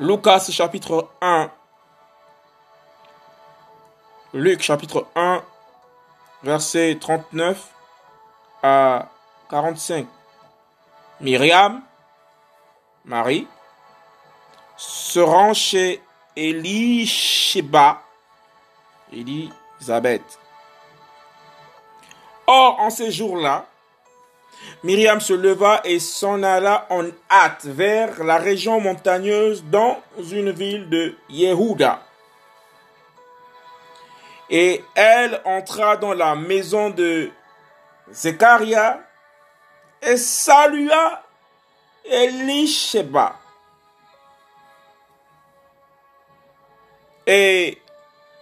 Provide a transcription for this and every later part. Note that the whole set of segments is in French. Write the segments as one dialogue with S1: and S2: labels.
S1: Lucas chapitre 1. Luc chapitre 1, verset 39 à 45. Myriam, Marie, se rend chez Elisheba, Elisabeth. Or, en ces jours-là, Myriam se leva et s'en alla en hâte vers la région montagneuse dans une ville de Yehuda. Et elle entra dans la maison de Zechariah et salua Elisheba. Et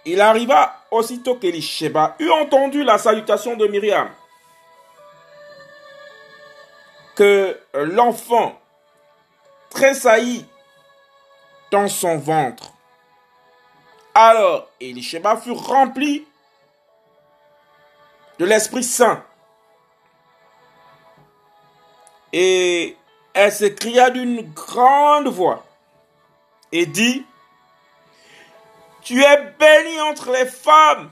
S1: il arriva aussitôt qu'Elisheba eut entendu la salutation de Myriam que l'enfant tressaillit dans son ventre. Alors Elisheba fut rempli de l'Esprit Saint. Et elle s'écria d'une grande voix et dit, Tu es béni entre les femmes,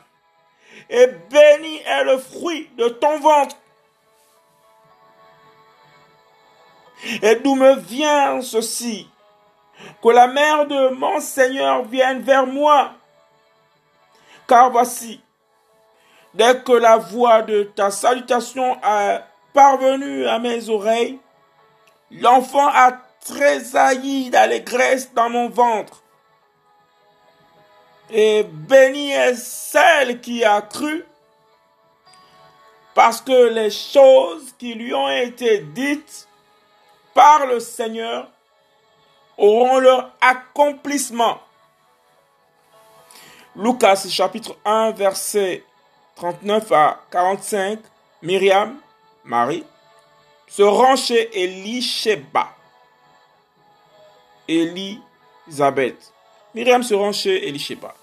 S1: et béni est le fruit de ton ventre. Et d'où me vient ceci? Que la mère de mon Seigneur vienne vers moi. Car voici, dès que la voix de ta salutation a parvenu à mes oreilles, l'enfant a tressailli d'allégresse dans mon ventre. Et bénie est celle qui a cru, parce que les choses qui lui ont été dites par le Seigneur auront leur accomplissement. Lucas chapitre 1 verset 39 à 45, Myriam, Marie, se rend chez Elisheba. Elisabeth. Myriam se rend chez Elisheba.